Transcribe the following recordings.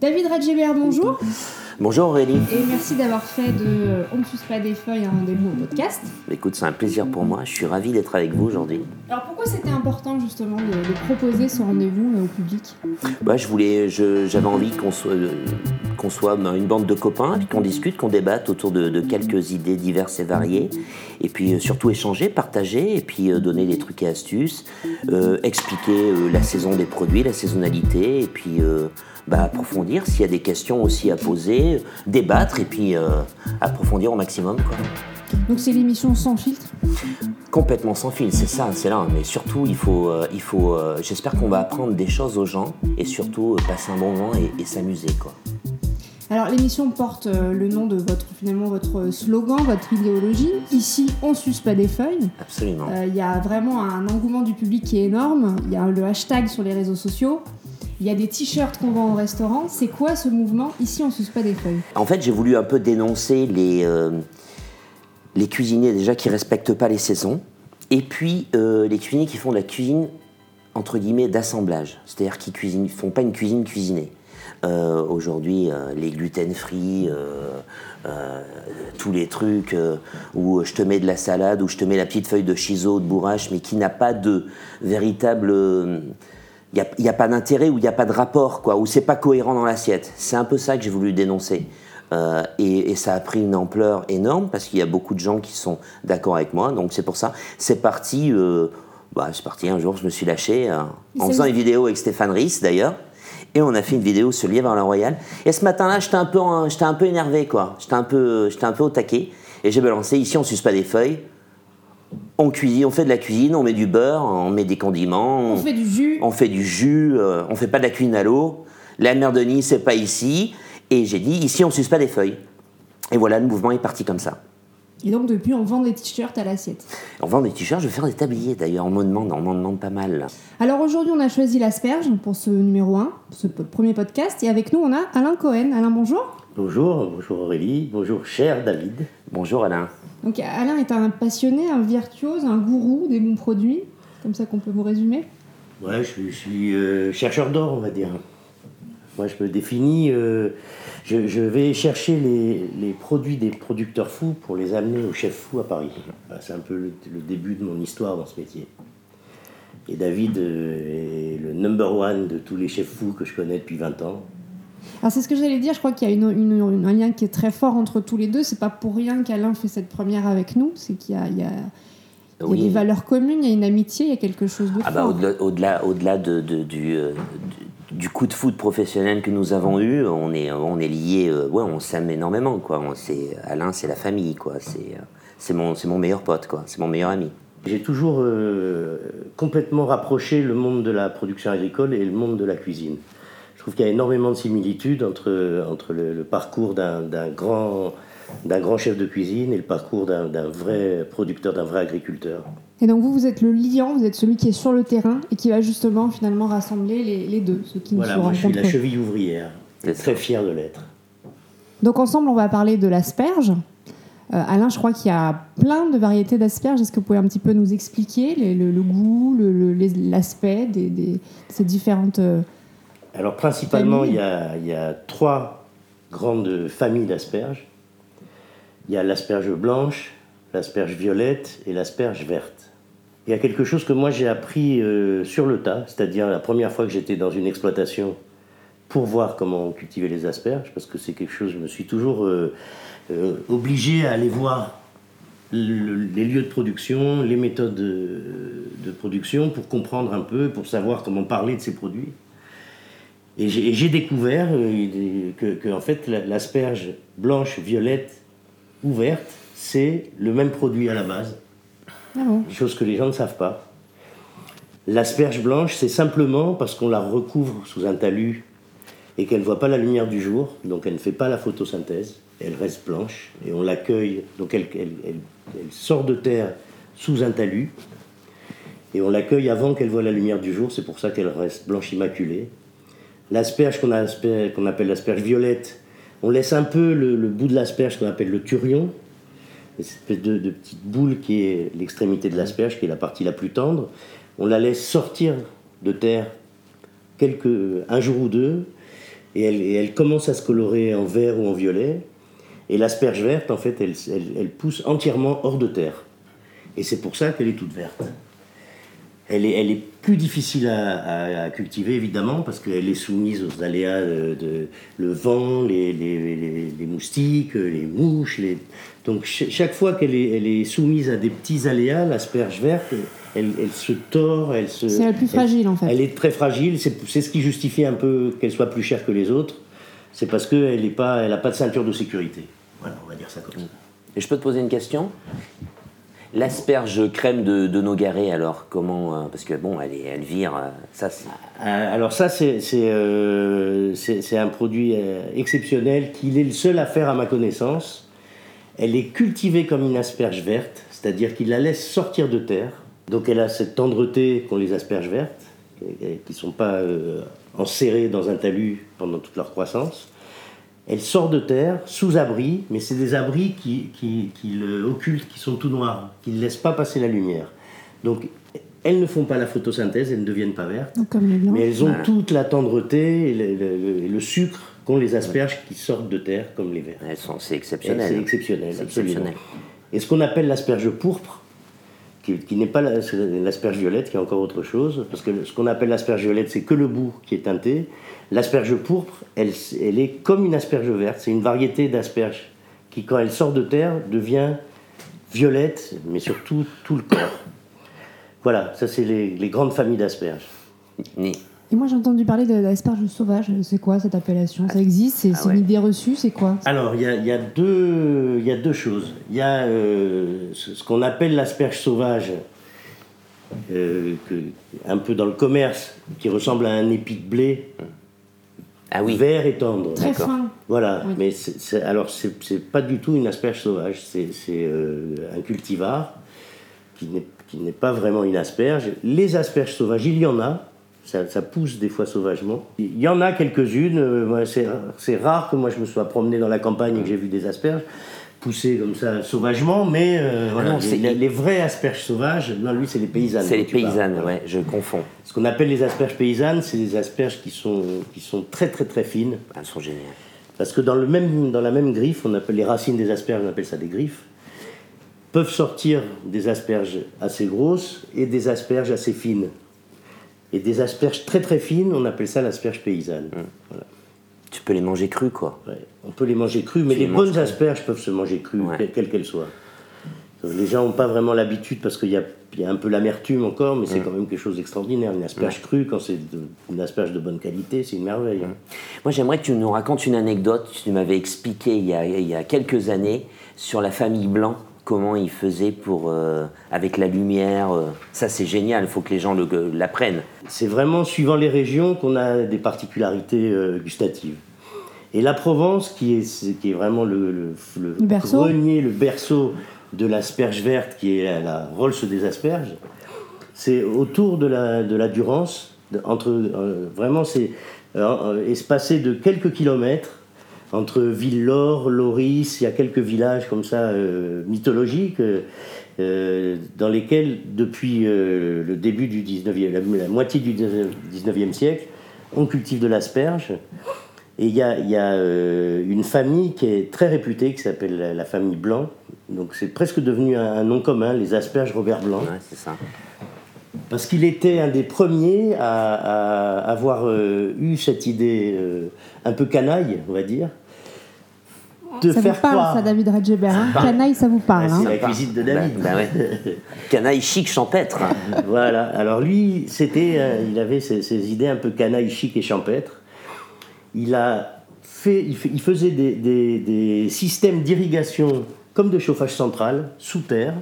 David Radjébert, bonjour. Bonjour Aurélie. Et merci d'avoir fait de On ne suce pas des feuilles un rendez-vous au podcast. Écoute, c'est un plaisir pour moi. Je suis ravi d'être avec vous aujourd'hui. Alors pourquoi c'était important justement de, de proposer ce rendez-vous euh, au public? Bah, je voulais, j'avais envie qu'on soit, euh, qu'on soit ben, une bande de copains, puis qu'on discute, qu'on débatte autour de, de quelques idées diverses et variées, et puis euh, surtout échanger, partager, et puis euh, donner des trucs et astuces, euh, expliquer euh, la saison des produits, la saisonnalité, et puis euh, bah, approfondir s'il y a des questions aussi à poser, débattre, et puis euh, approfondir au maximum. Quoi. Donc c'est l'émission sans filtre? Complètement sans fil, c'est ça, c'est là. Mais surtout, il faut, euh, il faut. euh, J'espère qu'on va apprendre des choses aux gens et surtout euh, passer un bon moment et, et s'amuser, quoi. Alors l'émission porte le nom de votre finalement votre slogan, votre idéologie. Ici, on suce pas des feuilles. Absolument. Il y a vraiment un engouement du public qui est énorme. Il y a le hashtag sur les réseaux sociaux. Il y a des t-shirts qu'on vend au restaurant. C'est quoi ce mouvement Ici, on suce pas des feuilles. En fait, j'ai voulu un peu dénoncer les, euh, les cuisiniers déjà qui respectent pas les saisons, et puis euh, les cuisiniers qui font de la cuisine entre guillemets d'assemblage, c'est-à-dire qui cuisinent, font pas une cuisine cuisinée. Euh, Aujourd'hui, les gluten-free, tous les trucs où je te mets de la salade, où je te mets la petite feuille de chiso, de bourrache, mais qui n'a pas de véritable il n'y a, a pas d'intérêt ou il n'y a pas de rapport, quoi, ou c'est pas cohérent dans l'assiette. C'est un peu ça que j'ai voulu dénoncer. Euh, et, et ça a pris une ampleur énorme parce qu'il y a beaucoup de gens qui sont d'accord avec moi. Donc c'est pour ça. C'est parti. euh, bah, c'est parti. Un jour, je me suis lâché euh, en faisant une vidéo avec Stéphane Ries d'ailleurs. Et on a fait une vidéo sur Lièvre à la Royale. Et ce matin-là, j'étais un peu, j'étais un peu énervé, quoi. J'étais un peu, j'étais un peu au taquet. Et j'ai balancé. Ici, on suce pas des feuilles. On cuisine, on fait de la cuisine, on met du beurre, on met des condiments, On fait du jus. on fait du jus, euh, on fait pas de la cuisine à l'eau. La mer de Nice, c'est pas ici. Et j'ai dit, ici, on suce pas des feuilles. Et voilà, le mouvement est parti comme ça. Et donc depuis, on vend des t-shirts à l'assiette. On vend des t-shirts, je vais faire des tabliers d'ailleurs, on me demande, on m'en demande pas mal. Alors aujourd'hui, on a choisi l'asperge pour ce numéro 1, pour ce premier podcast. Et avec nous, on a Alain Cohen. Alain, bonjour. Bonjour, bonjour Aurélie, bonjour cher David. Bonjour Alain. Donc Alain est un passionné, un virtuose, un gourou des bons produits. Comme ça qu'on peut vous résumer. Ouais, je suis, je suis, euh, chercheur d'or, on va dire. Moi, je me définis, euh, je, je vais chercher les, les produits des producteurs fous pour les amener aux chefs fous à Paris. C'est un peu le, le début de mon histoire dans ce métier. Et David euh, est le number one de tous les chefs fous que je connais depuis 20 ans. Alors c'est ce que j'allais dire, je crois qu'il y a une- une- une- un lien qui est très fort entre tous les deux. C'est pas pour rien qu'Alain fait cette première avec nous, c'est qu'il y a, il y a- il y a Oui. des valeurs communes, il y a une amitié, il y a quelque chose de Ah bah, fort. au-delà, au-delà, au-delà de, de- du, euh, du, du coup de foot professionnel que nous avons eu, on est, on est liés, euh, ouais, on s'aime énormément, quoi. On, c'est, Alain, c'est la famille, quoi. C'est, euh, c'est, mon, c'est mon meilleur pote, quoi. C'est mon meilleur ami. J'ai toujours euh, complètement rapproché le monde de la production agricole et le monde de la cuisine. Je trouve qu'il y a énormément de similitudes entre, entre le, le parcours d'un d'un grand, d'un grand chef de cuisine et le parcours d'un d'un vrai producteur, d'un vrai agriculteur. Et donc vous, vous êtes le liant, vous êtes celui qui est sur le terrain et qui va justement finalement rassembler les, les deux, ceux qui Voilà, ne se moi je suis la cheville ouvrière. C'est ça. Très fier de l'être. Donc ensemble, on va parler de l'asperge. Euh, Alain, je crois qu'il y a plein de variétés d'asperges. Est-ce que vous pouvez un petit peu nous expliquer les- le, le goût, le- le- les- l'aspect des, des- ces différentes... Alors principalement, il y, a, il y a trois grandes familles d'asperges. Il y a l'asperge blanche, l'asperge violette et l'asperge verte. Il y a quelque chose que moi j'ai appris euh, sur le tas, c'est-à-dire la première fois que j'étais dans une exploitation pour voir comment on cultivait les asperges, parce que c'est quelque chose, je me suis toujours euh, euh, obligé à aller voir le- les lieux de production, les méthodes de, de production pour comprendre un peu, pour savoir comment parler de ces produits. Et j'ai découvert euh, que, que, en fait, la- l'asperge blanche, violette ou verte, c'est le même produit à la base, Ah bon chose que les gens ne savent pas. L'asperge blanche, c'est simplement parce qu'on la recouvre sous un talus et qu'elle ne voit pas la lumière du jour, donc elle ne fait pas la photosynthèse, elle reste blanche, et on l'accueille, donc elle, elle- elle- elle sort de terre sous un talus, et on l'accueille avant qu'elle voie la lumière du jour, c'est pour ça qu'elle reste blanche immaculée. L'asperge qu'on appelle l'asperge violette, on laisse un peu le, bout de l'asperge qu'on appelle le turion, cette espèce de, petite boule qui est l'extrémité de l'asperge, qui est la partie la plus tendre. On la laisse sortir de terre quelques, un jour ou deux, et elle, commence à se colorer en vert ou en violet. Et l'asperge verte, en fait, elle pousse entièrement hors de terre. Et c'est pour ça qu'elle est toute verte. Elle est, elle est plus difficile à, à- à cultiver, évidemment, parce qu'elle est soumise aux aléas de, de- le vent, les, les- les- les moustiques, les mouches. Les... Donc ch- chaque fois qu'elle est, elle est soumise à des petits aléas, l'asperge verte, elle, elle se tord, elle se... C'est la plus elle- fragile, en fait. Elle est très fragile, c'est c'est ce qui justifie un peu qu'elle soit plus chère que les autres. C'est parce qu'elle n'a pas, elle a pas de ceinture de sécurité. Voilà, on va dire ça comme ça. Et je peux te poser une question? L'asperge crème de, de Nogaret, alors, comment. euh, parce que bon, elle, elle vire, euh, ça. Euh, Alors ça, c'est un produit exceptionnel qu'il est le seul à faire à ma connaissance. Elle est cultivée comme une asperge verte, c'est-à-dire qu'il la laisse sortir de terre. Donc elle a cette tendreté qu'ont les asperges vertes, qui ne sont pas enserrées dans un talus pendant toute leur croissance. Elle sort de terre, sous abri, mais c'est des abris qui, qui, qui le occultent, qui sont tout noirs, qui ne laissent pas passer la lumière. Donc elles ne font pas la photosynthèse, elles ne deviennent pas vertes. Donc, comme les blancs. Mais elles ont toute la tendreté et le, le- le sucre qu'ont les asperges qui sortent de terre comme les verts. Elles sont, c'est exceptionnel. C'est exceptionnel, absolument. exceptionnel. Et ce qu'on appelle l'asperge pourpre, qui, n'est pas l'asperge violette, qui est encore autre chose, parce que ce qu'on appelle l'asperge violette, c'est que le bout qui est teinté. L'asperge pourpre, elle, est comme une asperge verte, c'est une variété d'asperges qui, quand elle sort de terre, devient violette, mais surtout tout le corps. Voilà, ça c'est les, grandes familles d'asperges. Et moi, j'ai entendu parler de l'asperge sauvage. C'est quoi cette appellation? Ça existe? C'est ouais. une idée reçue? C'est quoi? Alors, il y a, il y a deux, il y a deux choses. Il y a euh, ce, qu'on appelle l'asperge sauvage, euh, que, un peu dans le commerce, qui ressemble à un épi de blé, Ah oui, vert et tendre. Très fin. Voilà, Oui. mais c'est, c'est- alors c'est, pas du tout une asperge sauvage, c'est, euh, un cultivar qui n'est, qui n'est pas vraiment une asperge. Les asperges sauvages, il y en a, ça, ça pousse des fois sauvagement. Il y en a quelques-unes, euh, c'est, rare que moi je me sois promené dans la campagne et que j'ai vu des asperges pousser comme ça sauvagement, mais euh, voilà, non, les, les- vraies asperges sauvages, non, lui c'est les paysannes. c'est les parles. paysannes, Voilà. ouais, je confonds. Ce qu'on appelle les asperges paysannes, c'est des asperges qui sont, qui sont très très très fines. Elles sont géniales. Parce que dans, le même, dans la même griffe, on appelle les racines des asperges, on appelle ça des griffes, peuvent sortir des asperges assez grosses et des asperges assez fines. Et des asperges très très fines, on appelle ça l'asperge paysanne. Voilà. Tu peux les manger crus, quoi. Ouais. On peut les manger crues, mais les bonnes crues. asperges peuvent se manger crues, Ouais. quelles quelles soient. Les gens n'ont pas vraiment l'habitude parce qu'il y a, il y a un peu l'amertume encore, mais c'est Mm. quand même quelque chose d'extraordinaire. Une asperge crue, quand c'est une asperge de bonne qualité, c'est une merveille. hein. Moi, j'aimerais que tu nous racontes une anecdote. Tu m'avais expliqué il il y a quelques années sur la famille Blanc, comment ils faisaient pour, euh, avec la lumière. euh. ça, c'est génial. Il faut que les gens le- l'apprennent. C'est vraiment suivant les régions qu'on a des particularités euh, gustatives. Et la Provence, qui est, qui est vraiment le, le, le Le berceau. grenier, le berceau de l'asperge verte, qui est la, la Rolls des asperges, c'est autour de la, de la Durance, entre, euh, vraiment c'est espacé de quelques kilomètres entre Villore, Loris, il y a quelques villages comme ça euh, mythologiques euh, euh, dans lesquels, depuis euh, le début du 19e, la, la moitié du 19e siècle, on cultive de l'asperge. Et il y a, il y a, une famille qui est très réputée, qui s'appelle la, la famille Blanc. Donc c'est presque devenu un, un nom commun, les asperges Robert Blanc. Ouais, c'est ça. Parce qu'il était un des premiers à, à avoir eu cette idée un peu canaille, on va dire, de ça faire vous parle, croire. ça, David Redgeber hein Canaille, ça vous parle. Ah, hein c'est la cuisine de David. Bah, bah ouais. Canaille chic champêtre. voilà. Alors lui, c'était, euh, il avait ces, ces idées un peu canaille, chic et champêtre. Il a fait, il, fait- il faisait des, des- des systèmes d'irrigation comme de chauffage central sous terre,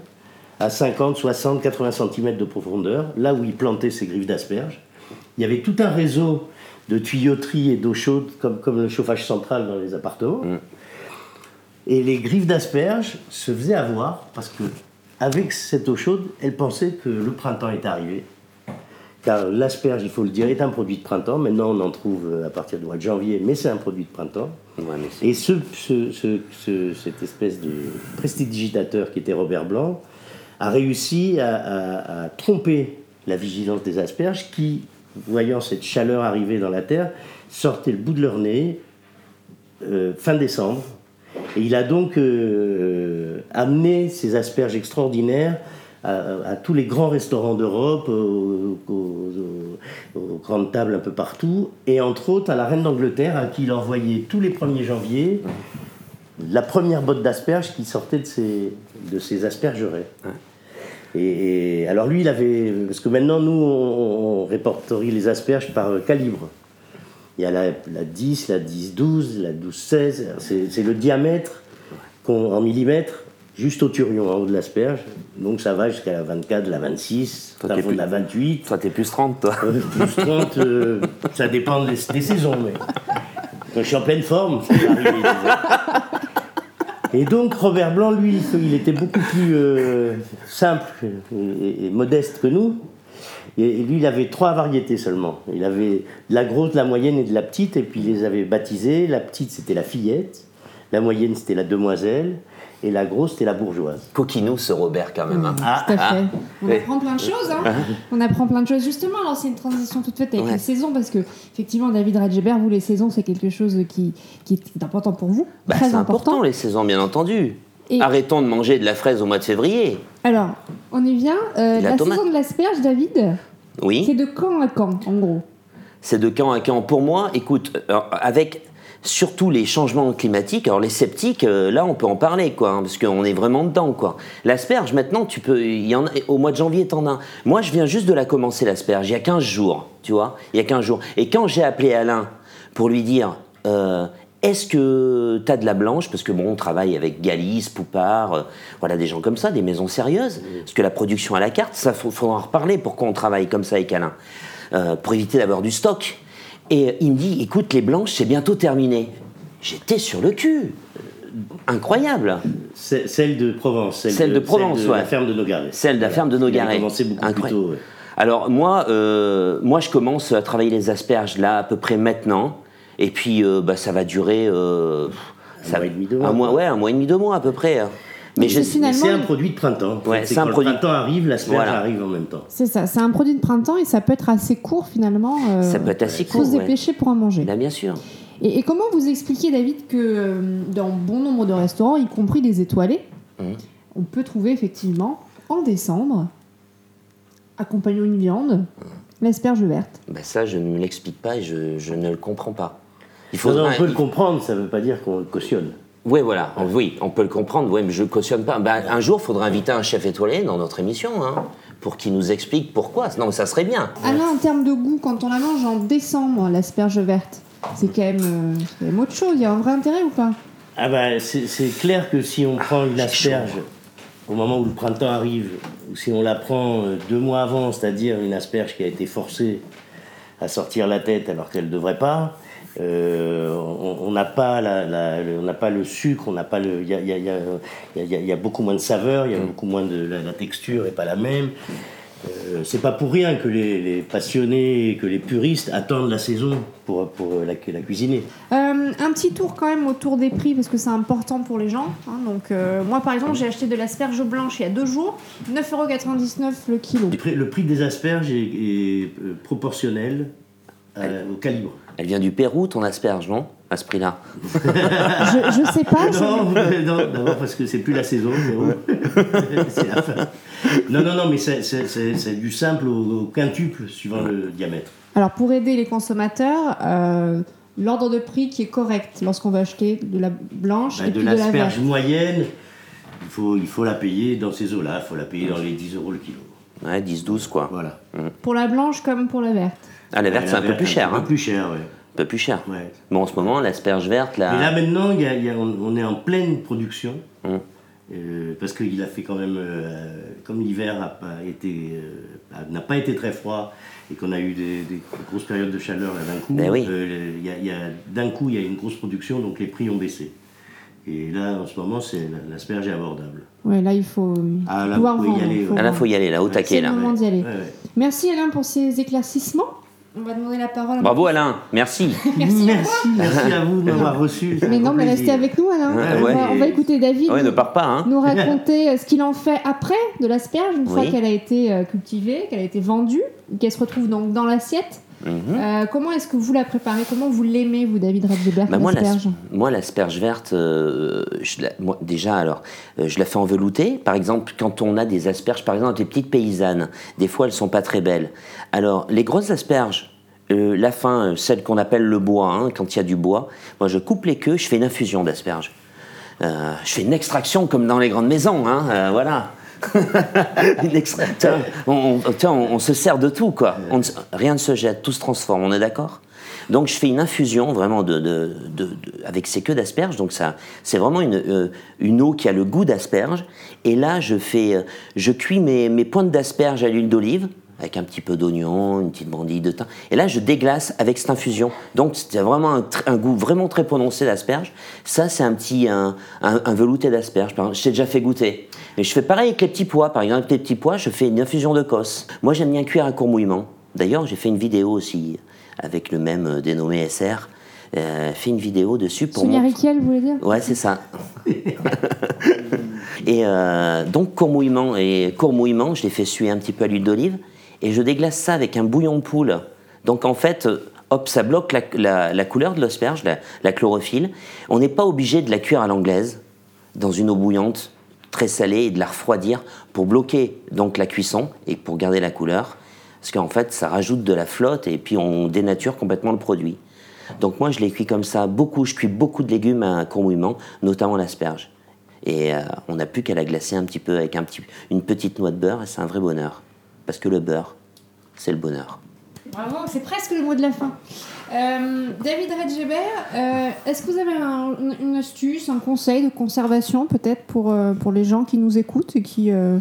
à 50, 60, 80 cm de profondeur, là où il plantait ses griffes d'asperges. Il y avait tout un réseau de tuyauterie et d'eau chaude comme, comme le chauffage central dans les appartements. Et les griffes d'asperges se faisaient avoir parce que, avec cette eau chaude, elles pensaient que le printemps est arrivé. Car l'asperge, il faut le dire, est un produit de printemps. Maintenant, on en trouve euh, à partir du mois de janvier, mais c'est un produit de printemps. Ouais, Et ce, ce- ce- ce- cette espèce de prestidigitateur qui était Robert Blanc a réussi à, à- à tromper la vigilance des asperges qui voyant cette chaleur arriver dans la terre, sortaient le bout de leur nez euh, fin décembre. Et il a donc euh, amené ces asperges extraordinaires à, à tous les grands restaurants d'Europe, aux, aux- aux- aux grandes tables un peu partout, et entre autres à la reine d'Angleterre, à qui il envoyait tous les 1er janvier la première botte d'asperges qui sortait de ses, de ses. Et, et alors lui, il avait. Parce que maintenant, nous, on, on répertorie les asperges par calibre. Il y a la, la 10, la 10-12, la 12-16. C'est c'est le diamètre en millimètres, juste au turion, en haut de l'asperge. Donc ça va jusqu'à la 24, la 26, Toi, va de la plus- 28. Toi, t'es plus 30, toi. Euh, plus 30, euh, ça dépend des, des saisons. Mais quand je suis en pleine forme, ça peut arriver. Et donc Robert Blanc, lui, il était beaucoup plus euh, simple et, et modeste que nous. Et, lui, il avait trois variétés seulement. Il avait de la grosse, de la moyenne et de la petite, et puis il les avait baptisées. La petite, c'était la fillette. La moyenne, c'était la demoiselle. Et la grosse, c'était la bourgeoise. Coquinou, ce Robert, quand même. hein. Ah, Tout à fait. On oui. apprend plein de choses. Hein. On apprend plein de choses. Justement, alors c'est une transition toute faite avec Ouais. les saisons parce que, effectivement, David Redgeber, vous, les saisons, c'est quelque chose qui, qui est important pour vous. Bah, très c'est important, les saisons, bien entendu. Et- Arrêtons de manger de la fraise au mois de février. Alors, on y vient. Euh, La saison de l'asperge, David, c'est Oui. de quand à quand, en gros C'est de camp à camp. Pour moi, écoute, euh, avec surtout les changements climatiques, alors les sceptiques, euh, là, on peut en parler, quoi, hein, parce qu'on est vraiment dedans, quoi. L'asperge, maintenant, tu peux, il y en a, au mois de janvier, t'en as. un. Moi, je viens juste de la commencer, l'asperge, il y a 15 jours, tu vois, il y a 15 jours. Et quand j'ai appelé Alain pour lui dire, euh, est-ce que tu as de la blanche? Parce que bon, on travaille avec Galice, Poupard, euh, voilà, des gens comme ça, des maisons sérieuses. Parce que la production à la carte, ça, faut, faudra en reparler pourquoi on travaille comme ça avec Alain? Euh, pour éviter d'avoir du stock. Et il me dit, écoute, les blanches, c'est bientôt terminé. J'étais sur le cul. Euh, Incroyable. Celle de Provence. Celle, Celle de Provence, celle de ouais. la ferme de Nogaret. Celle de la ferme de Nogaret. commencé beaucoup plus Incroyable. tôt. ouais. Alors moi, euh, moi, je commence à travailler les asperges là à peu près maintenant. Et puis, euh, bah, ça va durer euh, ça- mois et demi, deux mois, un mois, ouais, un mois et demi, deux mois à peu près. hein. Mais je- c'est finalement- C'est un produit de printemps. Ouais, c'est un quand produit- Le printemps arrive, l'asperge Voilà. arrive en même temps. C'est ça, c'est un produit de printemps et ça peut être assez court finalement. euh, ça peut être assez faut court. se ouais. dépêcher pour en manger. Là, bien sûr. Et, et comment vous expliquez, David, que euh, dans bon nombre de restaurants, y compris des étoilés, Mhm. on peut trouver effectivement en décembre, accompagnant une viande, l'asperge verte? Bah, ça, je ne me l'explique pas et je, je ne le comprends pas. Il Non, non, faudra- on peut le comprendre, ça ne veut pas dire qu'on le cautionne. Oui, voilà. Oui, on peut le comprendre. Oui, mais je ne cautionne pas. Ben, un jour, il faudra inviter un chef étoilé dans notre émission, hein, pour qu'il nous explique pourquoi. Non, mais ça serait bien. Alain, en termes de goût, quand on la mange en décembre, l'asperge verte, c'est quand, même, euh, c'est quand même autre chose. Il y a un vrai intérêt ou pas? Ah bah, c'est clair que si on prend une c'est asperge au moment où le printemps arrive, ou si on la prend euh, deux mois avant, c'est-à-dire une asperge qui a été forcée à sortir la tête alors qu'elle ne devrait pas, euh, on n'a pas, la, la- le, on n'a pas le sucre, on n'a pas le, il y a, y y y beaucoup moins de saveur, il y a beaucoup moins de la, la texture est pas la même. Euh, c'est pas pour rien que les, les passionnés, que les puristes attendent la saison pour, pour la, la cuisiner. Euh, un petit tour quand même autour des prix parce que c'est important pour les gens. hein. donc euh, moi par exemple j'ai acheté de l'asperge blanche il y a deux jours, 9,99€ le kilo. Le prix, le prix des asperges est, est, proportionnel au calibre. Elle vient du Pérou, ton asperge, non À ce prix-là. Je, je sais pas. je- Non, non, d'abord parce que c'est plus la saison, c'est la fin. Non, non, non, mais c'est- du simple au, au quintuple suivant le diamètre. Alors pour aider les consommateurs, euh, l'ordre de prix qui est correct lorsqu'on va acheter de la blanche Bah, et de puis de la l'asperge verte. moyenne, il faut, il faut la payer dans ces eaux-là, il faut la payer dans les 10 euros le kilo. Ouais, 10-12, quoi. Voilà. Pour la blanche comme pour la verte. Ah, la verte, c'est un peu plus cher. Un Hein. peu plus cher, ouais. Un peu plus cher. ouais. Bon, en ce moment, l'asperge verte, là. Et là maintenant, il y a- y a- on, on est en pleine production. Hum. Euh, parce qu'il a fait quand même, euh, comme l'hiver n'a pas, été, euh, n'a pas été très froid et qu'on a eu des, des grosses périodes de chaleur là, d'un coup, Ben oui. euh, il y a- il y a- d'un coup il y a une grosse production donc les prix ont baissé. Et là en ce moment c'est l'asperge est abordable. Ouais, là il faut Ah, là, pouvoir pouvez y aller, faut. Ah, là, faut y aller, là, au C'est taquet, le là. moment d'y aller. Ouais, ouais. Merci Alain pour ces éclaircissements. On va demander la parole. à- Bravo Alain, merci. Merci. merci, merci à vous de m'avoir reçu. Mais non, mais plaisir. restez avec nous, Alain. Ouais, on, ouais. va, on va écouter David Ouais, ne pars pas, hein. nous raconter euh, ce qu'il en fait après de l'asperge, une fois qu'elle a été euh, cultivée, qu'elle a été vendue, qu'elle se retrouve donc dans l'assiette. Mhm. Euh, comment est-ce que vous la préparez? Comment vous l'aimez, vous, David Radzeberg, Bah, moi, l'asperge? l'as- moi, l'asperge verte, euh, je la- moi, déjà, alors, euh, je la fais en velouté. Par exemple, quand on a des asperges, par exemple, des petites paysannes, des fois, elles sont pas très belles. Alors, les grosses asperges, la fin, celle qu'on appelle le bois, hein, quand il y a du bois, moi, je coupe les queues, je fais une infusion d'asperges. Je fais une extraction comme dans les grandes maisons, hein, voilà. On, se sert de tout, quoi. Rien ne se jette, tout se transforme, on est d'accord? Donc je fais une infusion vraiment de- avec ces queues d'asperges. Donc ça, c'est vraiment une, euh, une eau qui a le goût d'asperge. Et là, je fais, euh, je cuis mes, mes pointes d'asperges à l'huile d'olive avec un petit peu d'oignon, une petite brandille de thym. Et là, je déglace avec cette infusion. Donc, c'est vraiment un, goût vraiment très prononcé d'asperge. Ça, c'est un petit un, un- un velouté d'asperge. Je t'ai déjà fait goûter. Et je fais pareil avec les petits pois. Par exemple, avec les petits pois, je fais une infusion de cosse. Moi, j'aime bien cuire à court mouillement. D'ailleurs, j'ai fait une vidéo aussi avec le même euh, dénommé SR. Euh, fait une vidéo dessus pour Sonia Riquel, vous voulez dire? Ouais, c'est ça. et euh, donc, court mouillement, et court mouillement, je les fais suer un petit peu à l'huile d'olive et je déglace ça avec un bouillon de poule. Donc, en fait, euh, hop, ça bloque la, couleur de l'asperge, la, chlorophylle. On n'est pas obligé de la cuire à l'anglaise dans une eau bouillante très salée et de la refroidir pour bloquer donc la cuisson et pour garder la couleur. Parce qu'en fait, ça rajoute de la flotte et puis on dénature complètement le produit. Donc moi, je les cuis comme ça, beaucoup. Je cuis beaucoup de légumes à court mouillement, notamment l'asperge. Et euh, on n'a plus qu'à la glacer un petit peu avec un petit, une petite noix de beurre et c'est un vrai bonheur. Parce que le beurre, c'est le bonheur. Bravo, c'est presque le mot de la fin. Euh, David Redgeber, euh, est-ce que vous avez un- une, astuce, un conseil de conservation peut-être pour, euh, pour les gens qui nous écoutent et qui ne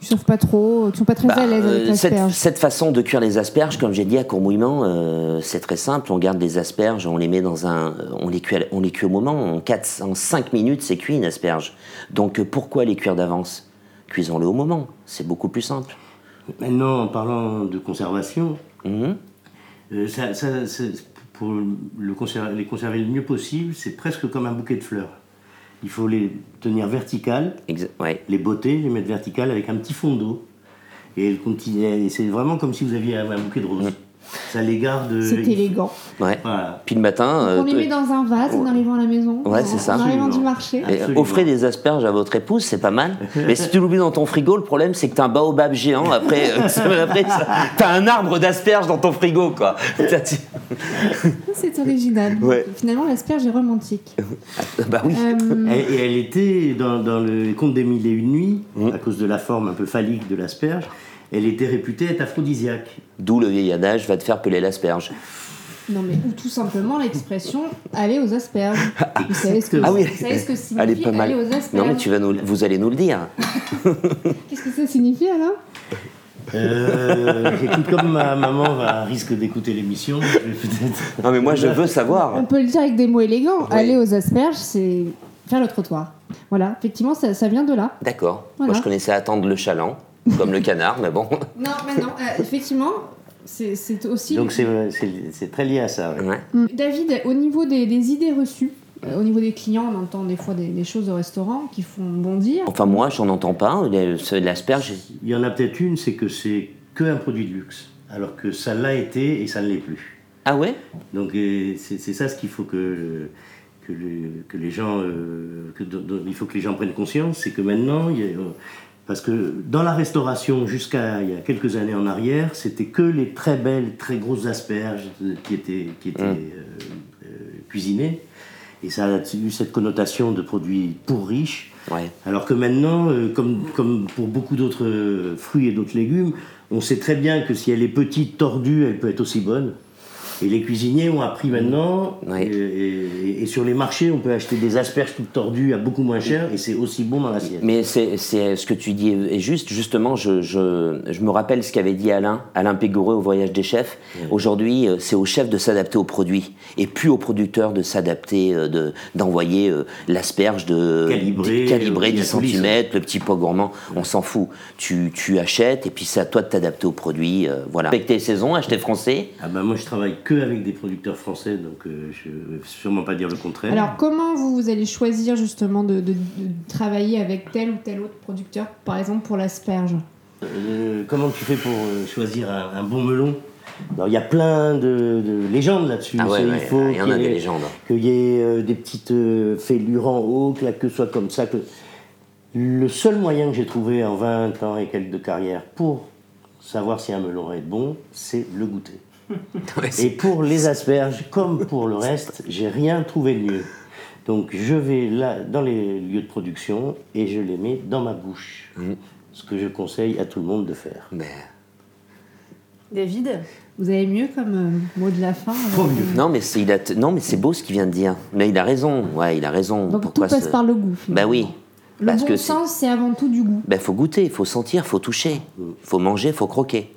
savent pas trop, qui sont pas très Bah, à l'aise avec euh, cette, l'asperge? cette façon de cuire les asperges, comme j'ai dit à court mouillement, euh, c'est très simple. On garde les asperges, on les met dans un, on les cuit, on les cuit au moment. En 4, en 5 minutes, c'est cuit une asperge. Donc pourquoi les cuire d'avance? Cuisons-le au moment. C'est beaucoup plus simple. Maintenant, en parlant de conservation, Mhm. euh, ça, pour le les conserver le mieux possible, c'est presque comme un bouquet de fleurs. Il faut les tenir verticales, Exa- ouais. les botter, les mettre verticales avec un petit fond d'eau. Et, c'est vraiment comme si vous aviez un, un bouquet de roses. Ça les garde. C'est il- élégant. Ouais. Voilà. Puis le matin, euh, on les met dans un vase en arrivant à la maison, Ouais, en- c'est ça. en arrivant du marché. Et offrez des asperges à votre épouse, c'est pas mal. Mais si tu l'oublies dans ton frigo, le problème c'est que t'as un baobab géant. Après, euh, après, t'as un arbre d'asperges dans ton frigo, quoi. C'est original. Ouais. Finalement, l'asperge est romantique. bah oui. Euh, Et, et elle était dans, dans le conte des mille et une nuits, Mm. à cause de la forme un peu phallique de l'asperge, elle était réputée être aphrodisiaque. D'où le vieil adage va te faire peler l'asperge. non, mais ou tout simplement l'expression aller aux asperges. Vous savez ce que, Ah oui. vous savez ce que signifie Elle est pas mal. aller aux asperges Non mais tu vas nous, vous allez nous le dire. Qu'est-ce que ça signifie alors? Euh, écoute, comme ma maman va, risque d'écouter l'émission, je vais peut-être. Non mais moi je veux On savoir. peut le dire avec des mots élégants. Aller aux asperges, c'est faire le trottoir. Voilà, effectivement, ça, ça vient de là. D'accord. Voilà. Moi je connaissais attendre le chaland, comme le canard, mais bon. Non, mais non, euh, effectivement, c'est aussi. Donc c'est très lié à ça. ouais. Ouais. Mm. David, au niveau des, des idées reçues, euh, au niveau des clients, on entend des fois des, des choses au restaurant qui font bondir. Enfin moi j'en entends pas. Ce- L'asperge. Il y en a peut-être une, c'est que c'est que un produit de luxe, alors que ça l'a été et ça ne l'est plus. Ah ouais? Donc euh, c'est ça ce qu'il faut que, que, le- que les gens, euh, que, il faut que les gens prennent conscience, c'est que maintenant, il y a- euh, parce que dans la restauration jusqu'à il y a quelques années en arrière, c'était que les très belles, très grosses asperges qui étaient, qui étaient Mm. euh, euh, cuisinées, et ça a eu cette connotation de produits pour riches. Ouais. Alors que maintenant, euh, comme, comme pour beaucoup d'autres fruits et d'autres légumes, on sait très bien que si elle est petite, tordue, elle peut être aussi bonne. Et les cuisiniers ont appris maintenant. Ouais. Et, sur les marchés, on peut acheter des asperges toutes tordues à beaucoup moins cher et c'est aussi bon dans l'assiette. Mais c'est ce que tu dis est juste. Justement, je, je, je me rappelle ce qu'avait dit Alain, Alain Pégoureux au Voyage des Chefs. Aujourd'hui, euh, c'est au chef de s'adapter aux produits et plus au producteur de s'adapter, euh, de- d'envoyer euh, l'asperge de euh, 10 coulisses. cm, le petit pot gourmand. On s'en fout. Tu, tu achètes et puis c'est à toi de t'adapter aux produits. euh, voilà. Respecter les saisons, acheter français. Ah bah moi je travaille que avec des producteurs français, donc euh, je ne vais sûrement pas dire le contraire. Alors, comment vous, vous allez choisir justement de, de- de travailler avec tel ou tel autre producteur, par exemple pour l'asperge? Euh, comment tu fais pour euh, choisir un, un bon melon? Alors, Il y a plein de, de légendes là-dessus. Ah ouais, C'est- ouais, il faut il y en qu'il a y ait- des légendes. Qu'il y ait euh, des petites euh, fêlures en haut, que la queue soit comme ça. Que... Le seul moyen que j'ai trouvé en 20 ans et quelques de carrière pour savoir si un melon va être bon, c'est le goûter. Ouais, Et pour les asperges, comme pour le reste, j'ai rien trouvé de mieux. Donc je vais là dans les lieux de production et je les mets dans ma bouche. Ce que je conseille à tout le monde de faire. Mais- David Vous avez mieux comme euh, mot de la fin euh, non, mais c'est il a t- non, mais c'est beau ce qu'il vient de dire. Mais il a raison. Ouais, il a raison. Donc Pourquoi tout passe ce- par le goût. Bah finalement. oui. Le Parce bon que c'est- sens, c'est avant tout du goût. Ben, faut goûter, faut sentir, faut toucher, faut manger, faut croquer.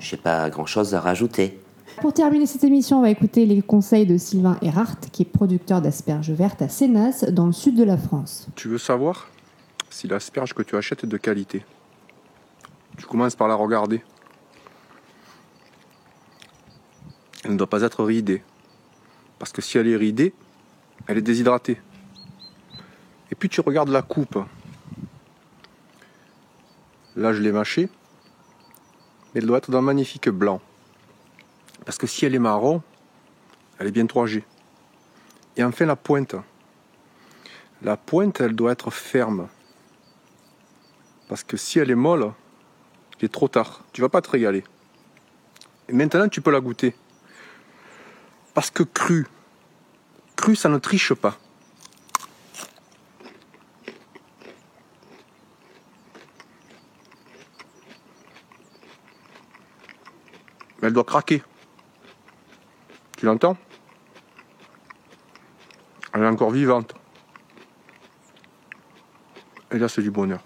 Je sais pas grand chose à rajouter. Pour terminer cette émission, on va écouter les conseils de Sylvain Erhardt, qui est producteur d'asperges vertes à Sénas, dans le sud de la France. Tu veux savoir si l'asperge que tu achètes est de qualité? Tu commences par la regarder. Elle ne doit pas être ridée. Parce que si elle est ridée, elle est déshydratée. Et puis tu regardes la coupe. Là, je l'ai mâchée. Mais elle doit être d'un magnifique blanc. Parce que si elle est marron, elle est bien 3G. Et enfin, la pointe. La pointe, elle doit être ferme. Parce que si elle est molle, il est trop tard. Tu vas pas te régaler. Et maintenant, tu peux la goûter. Parce que cru, cru, ça ne triche pas. Doit craquer. Tu l'entends? Elle est encore vivante. Et là, c'est du bonheur.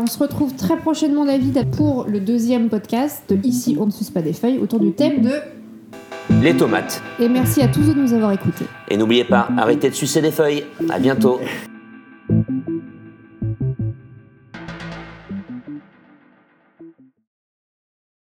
On se retrouve très prochainement, David, pour le deuxième podcast de Ici, on ne suce pas des feuilles, autour du thème de... Les tomates. Et merci à tous de nous avoir écoutés. Et n'oubliez pas, arrêtez de sucer des feuilles. À bientôt.